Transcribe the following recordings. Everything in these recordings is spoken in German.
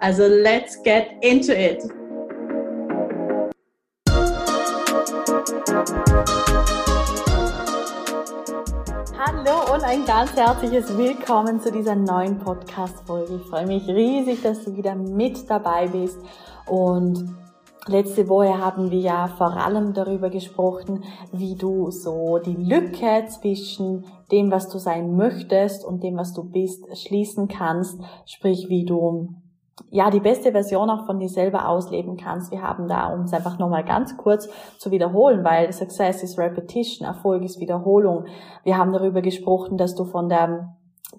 Also let's get into it! Hallo und ein ganz herzliches Willkommen zu dieser neuen Podcast-Folge. Ich freue mich riesig, dass du wieder mit dabei bist und Letzte Woche haben wir ja vor allem darüber gesprochen, wie du so die Lücke zwischen dem, was du sein möchtest und dem, was du bist, schließen kannst. Sprich, wie du ja die beste Version auch von dir selber ausleben kannst. Wir haben da, um es einfach nochmal ganz kurz zu wiederholen, weil Success is Repetition, Erfolg ist Wiederholung. Wir haben darüber gesprochen, dass du von der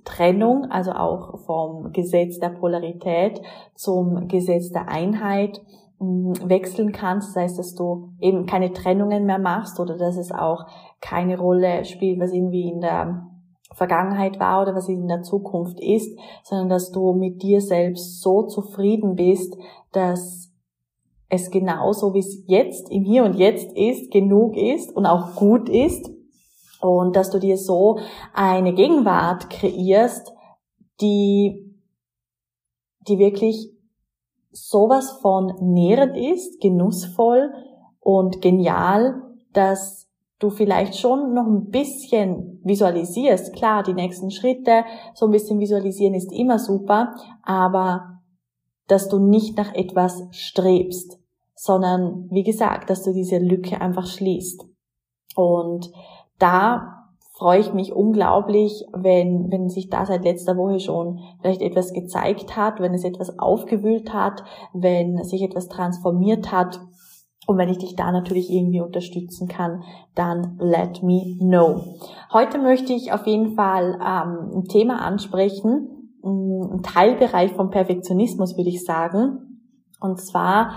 Trennung, also auch vom Gesetz der Polarität zum Gesetz der Einheit wechseln kannst, das heißt, dass du eben keine Trennungen mehr machst oder dass es auch keine Rolle spielt, was irgendwie in der Vergangenheit war oder was in der Zukunft ist, sondern dass du mit dir selbst so zufrieden bist, dass es genauso wie es jetzt im Hier und Jetzt ist, genug ist und auch gut ist. Und dass du dir so eine Gegenwart kreierst, die, die wirklich sowas von nährend ist, genussvoll und genial, dass du vielleicht schon noch ein bisschen visualisierst. Klar, die nächsten Schritte, so ein bisschen visualisieren ist immer super, aber dass du nicht nach etwas strebst, sondern wie gesagt, dass du diese Lücke einfach schließt. Und da freue ich mich unglaublich, wenn, wenn sich da seit letzter Woche schon vielleicht etwas gezeigt hat, wenn es etwas aufgewühlt hat, wenn sich etwas transformiert hat. Und wenn ich dich da natürlich irgendwie unterstützen kann, dann let me know. Heute möchte ich auf jeden Fall ähm, ein Thema ansprechen, ein Teilbereich vom Perfektionismus, würde ich sagen. Und zwar,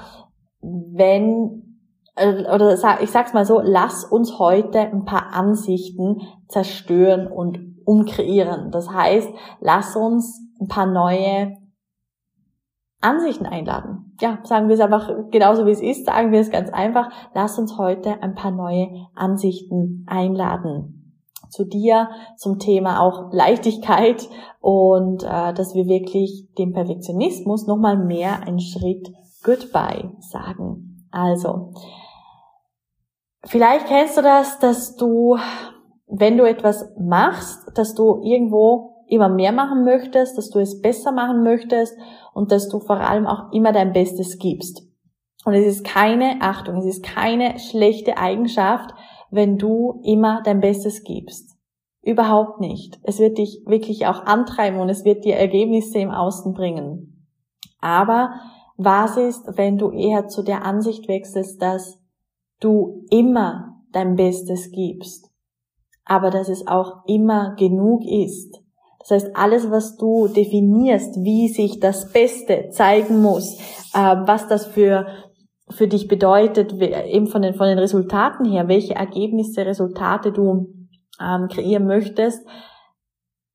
wenn äh, oder ich sag's mal so, lass uns heute ein paar Ansichten zerstören und umkreieren. Das heißt, lass uns ein paar neue Ansichten einladen. Ja, sagen wir es einfach genauso wie es ist, sagen wir es ganz einfach. Lass uns heute ein paar neue Ansichten einladen zu dir zum Thema auch Leichtigkeit und äh, dass wir wirklich dem Perfektionismus nochmal mehr einen Schritt Goodbye sagen. Also, Vielleicht kennst du das, dass du, wenn du etwas machst, dass du irgendwo immer mehr machen möchtest, dass du es besser machen möchtest und dass du vor allem auch immer dein Bestes gibst. Und es ist keine, Achtung, es ist keine schlechte Eigenschaft, wenn du immer dein Bestes gibst. Überhaupt nicht. Es wird dich wirklich auch antreiben und es wird dir Ergebnisse im Außen bringen. Aber was ist, wenn du eher zu der Ansicht wechselst, dass du immer dein Bestes gibst, aber dass es auch immer genug ist. Das heißt, alles, was du definierst, wie sich das Beste zeigen muss, äh, was das für für dich bedeutet, eben von den, von den Resultaten her, welche Ergebnisse, Resultate du ähm, kreieren möchtest.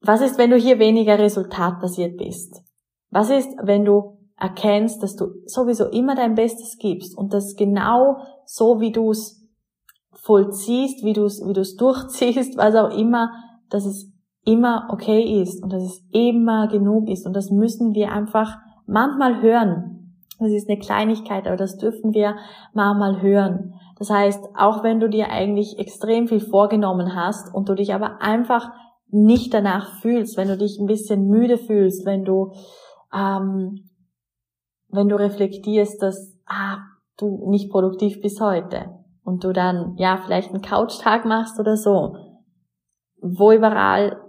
Was ist, wenn du hier weniger resultatbasiert bist? Was ist, wenn du erkennst, dass du sowieso immer dein Bestes gibst und dass genau so, wie du es vollziehst, wie du es wie durchziehst, was auch immer, dass es immer okay ist und dass es immer genug ist und das müssen wir einfach manchmal hören. Das ist eine Kleinigkeit, aber das dürfen wir manchmal hören. Das heißt, auch wenn du dir eigentlich extrem viel vorgenommen hast und du dich aber einfach nicht danach fühlst, wenn du dich ein bisschen müde fühlst, wenn du ähm, wenn du reflektierst, dass ah, du nicht produktiv bist heute und du dann ja vielleicht einen Couchtag machst oder so, wo überall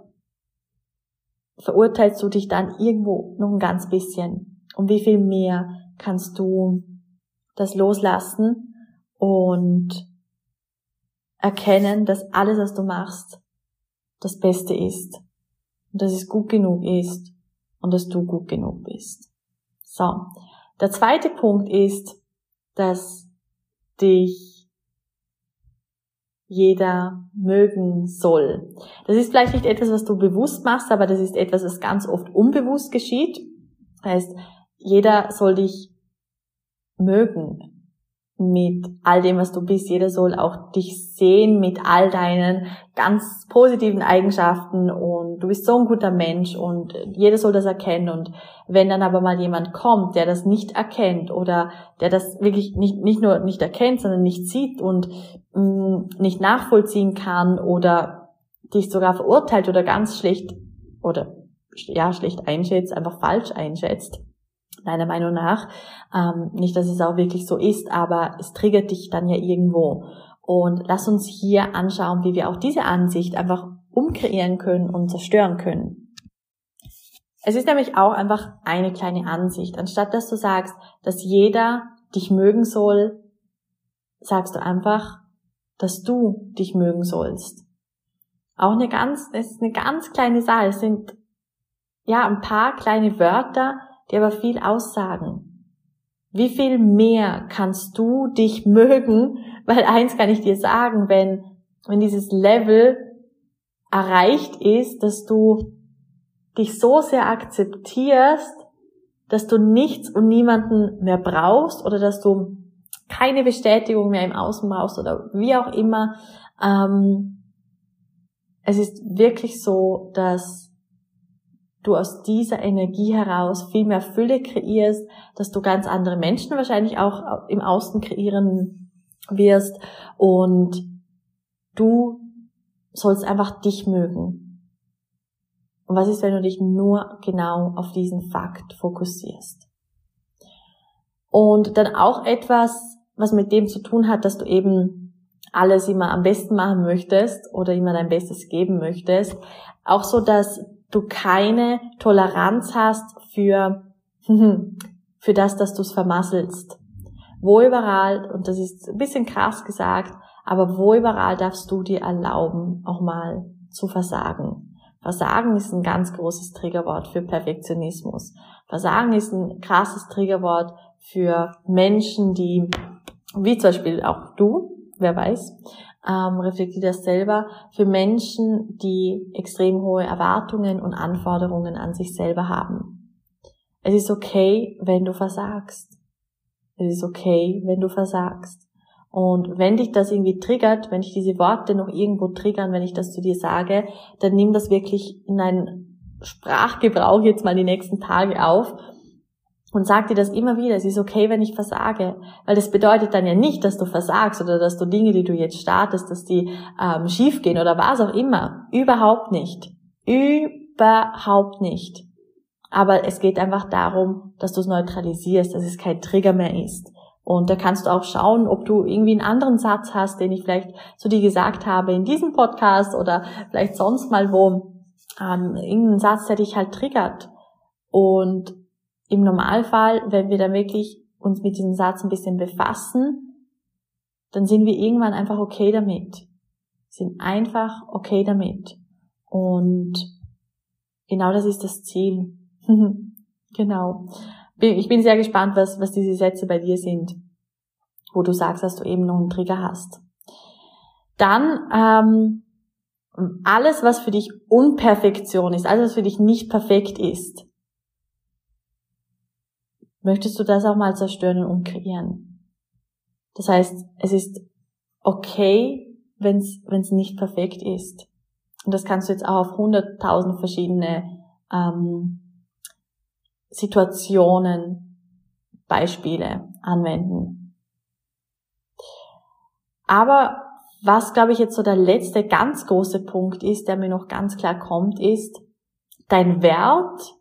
verurteilst du dich dann irgendwo noch ein ganz bisschen. Und wie viel mehr kannst du das loslassen und erkennen, dass alles, was du machst, das Beste ist. Und dass es gut genug ist und dass du gut genug bist. So. Der zweite Punkt ist, dass dich jeder mögen soll. Das ist vielleicht nicht etwas, was du bewusst machst, aber das ist etwas, was ganz oft unbewusst geschieht. Das heißt, jeder soll dich mögen mit all dem, was du bist. Jeder soll auch dich sehen mit all deinen ganz positiven Eigenschaften und du bist so ein guter Mensch und jeder soll das erkennen. Und wenn dann aber mal jemand kommt, der das nicht erkennt oder der das wirklich nicht, nicht nur nicht erkennt, sondern nicht sieht und mh, mm, nicht nachvollziehen kann oder dich sogar verurteilt oder ganz schlecht oder ja, schlecht einschätzt, einfach falsch einschätzt, meiner Meinung nach. Ähm, nicht, dass es auch wirklich so ist, aber es triggert dich dann ja irgendwo. Und lass uns hier anschauen, wie wir auch diese Ansicht einfach umkreieren können und zerstören können. Es ist nämlich auch einfach eine kleine Ansicht. Anstatt dass du sagst, dass jeder dich mögen soll, sagst du einfach, dass du dich mögen sollst. Auch eine ganz, es ist eine ganz kleine Sache. Es sind ja ein paar kleine Wörter, die aber viel aussagen. Wie viel mehr kannst du dich mögen? Weil eins kann ich dir sagen, wenn, wenn dieses Level erreicht ist, dass du dich so sehr akzeptierst, dass du nichts und niemanden mehr brauchst oder dass du keine Bestätigung mehr im Außen brauchst oder wie auch immer. Ähm, es ist wirklich so, dass du aus dieser Energie heraus viel mehr Fülle kreierst, dass du ganz andere Menschen wahrscheinlich auch im Außen kreieren wirst und du sollst einfach dich mögen. Und was ist, wenn du dich nur genau auf diesen Fakt fokussierst? Und dann auch etwas, was mit dem zu tun hat, dass du eben alles immer am besten machen möchtest oder immer dein Bestes geben möchtest. Auch so, dass du keine Toleranz hast für, für das, dass du es vermasselst. Wo überall, und das ist ein bisschen krass gesagt, aber wo überall darfst du dir erlauben, auch mal zu versagen. Versagen ist ein ganz großes Triggerwort für Perfektionismus. Versagen ist ein krasses Triggerwort für Menschen, die, wie zum Beispiel auch du, wer weiß, ähm, reflektiert das selber, für Menschen, die extrem hohe Erwartungen und Anforderungen an sich selber haben. Es ist okay, wenn du versagst. Es ist okay, wenn du versagst. Und wenn dich das irgendwie triggert, wenn dich diese Worte noch irgendwo triggern, wenn ich das zu dir sage, dann nimm das wirklich in einen Sprachgebrauch jetzt mal die nächsten Tage auf und sag dir das immer wieder, es ist okay, wenn ich versage. Weil das bedeutet dann ja nicht, dass du versagst oder dass du Dinge, die du jetzt startest, dass die ähm, schiefgehen oder was auch immer. Überhaupt nicht. Überhaupt nicht. Aber es geht einfach darum, dass du es neutralisierst, dass es kein Trigger mehr ist. Und da kannst du auch schauen, ob du irgendwie einen anderen Satz hast, den ich vielleicht zu dir gesagt habe in diesem Podcast oder vielleicht sonst mal wo. Ähm, irgendeinen Satz, der dich halt triggert. Und im Normalfall, wenn wir dann wirklich uns mit diesem Satz ein bisschen befassen, dann sind wir irgendwann einfach okay damit. Sind einfach okay damit. Und genau das ist das Ziel. genau. Ich bin sehr gespannt, was, was diese Sätze bei dir sind, wo du sagst, dass du eben noch einen Trigger hast. Dann ähm, alles, was für dich Unperfektion ist, alles, was für dich nicht perfekt ist, möchtest du das auch mal zerstören und umkreieren. Das heißt, es ist okay, wenn es nicht perfekt ist. Und das kannst du jetzt auch auf hunderttausend verschiedene ähm, Situationen, Beispiele anwenden. Aber was, glaube ich, jetzt so der letzte ganz große Punkt ist, der mir noch ganz klar kommt, ist, dein Wert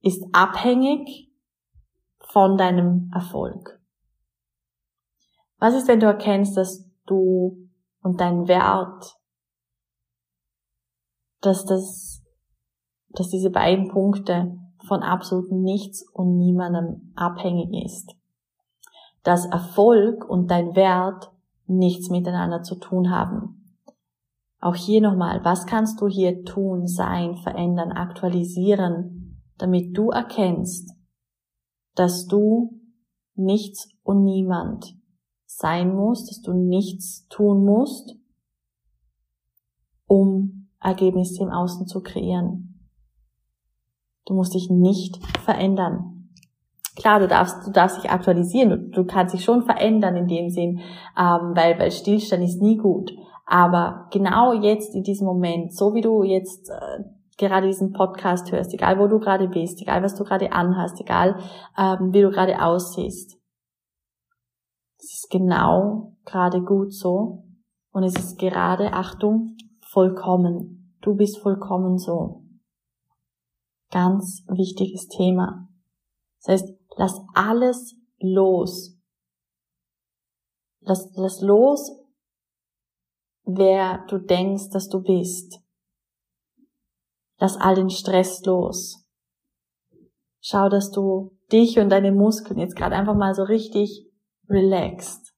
ist abhängig von deinem Erfolg. Was ist, wenn du erkennst, dass du und dein Wert, dass das, dass diese beiden Punkte von absolut nichts und niemandem abhängig ist. Dass Erfolg und dein Wert nichts miteinander zu tun haben. Auch hier nochmal, was kannst du hier tun, sein, verändern, aktualisieren, damit du erkennst, dass du nichts und niemand sein musst, dass du nichts tun musst, um Ergebnisse im Außen zu kreieren. Du musst dich nicht verändern. Klar, du darfst, du darfst dich aktualisieren, du, du kannst dich schon verändern in dem Sinn, ähm, weil, weil Stillstand ist nie gut. Aber genau jetzt in diesem Moment, so wie du jetzt äh, gerade diesen Podcast hörst, egal wo du gerade bist, egal was du gerade anhast, egal ähm, wie du gerade aussiehst, es ist genau gerade gut so und es ist gerade, Achtung, vollkommen. Du bist vollkommen so. Ganz wichtiges Thema. Das heißt, lass alles los. Lass, lass los, wer du denkst, dass du bist. Lass all den Stress los. Schau, dass du dich und deine Muskeln jetzt gerade einfach mal so richtig relaxed.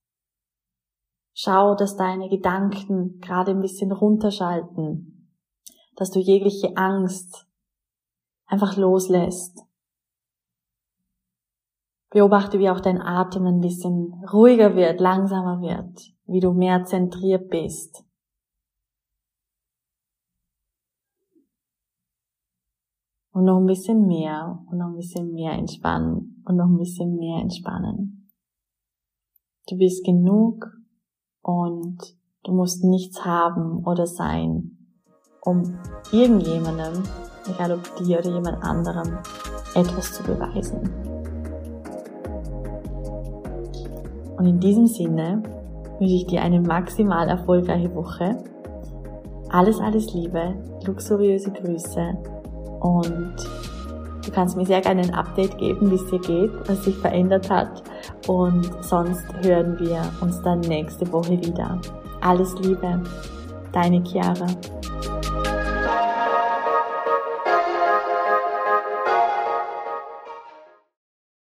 Schau, dass deine Gedanken gerade ein bisschen runterschalten, dass du jegliche Angst einfach loslässt. Beobachte, wie auch dein Atem ein bisschen ruhiger wird, langsamer wird, wie du mehr zentriert bist. Und noch ein bisschen mehr und noch ein bisschen mehr entspannen und noch ein bisschen mehr entspannen. Du bist genug und du musst nichts haben oder sein, um irgendjemandem, egal ob dir oder jemand anderem, etwas zu beweisen. Und in diesem Sinne wünsche ich dir eine maximal erfolgreiche Woche. Alles, alles Liebe, luxuriöse Grüße und du kannst mir sehr gerne ein Update geben, wie es dir geht, was sich verändert hat. Und sonst hören wir uns dann nächste Woche wieder. Alles Liebe, deine Chiara.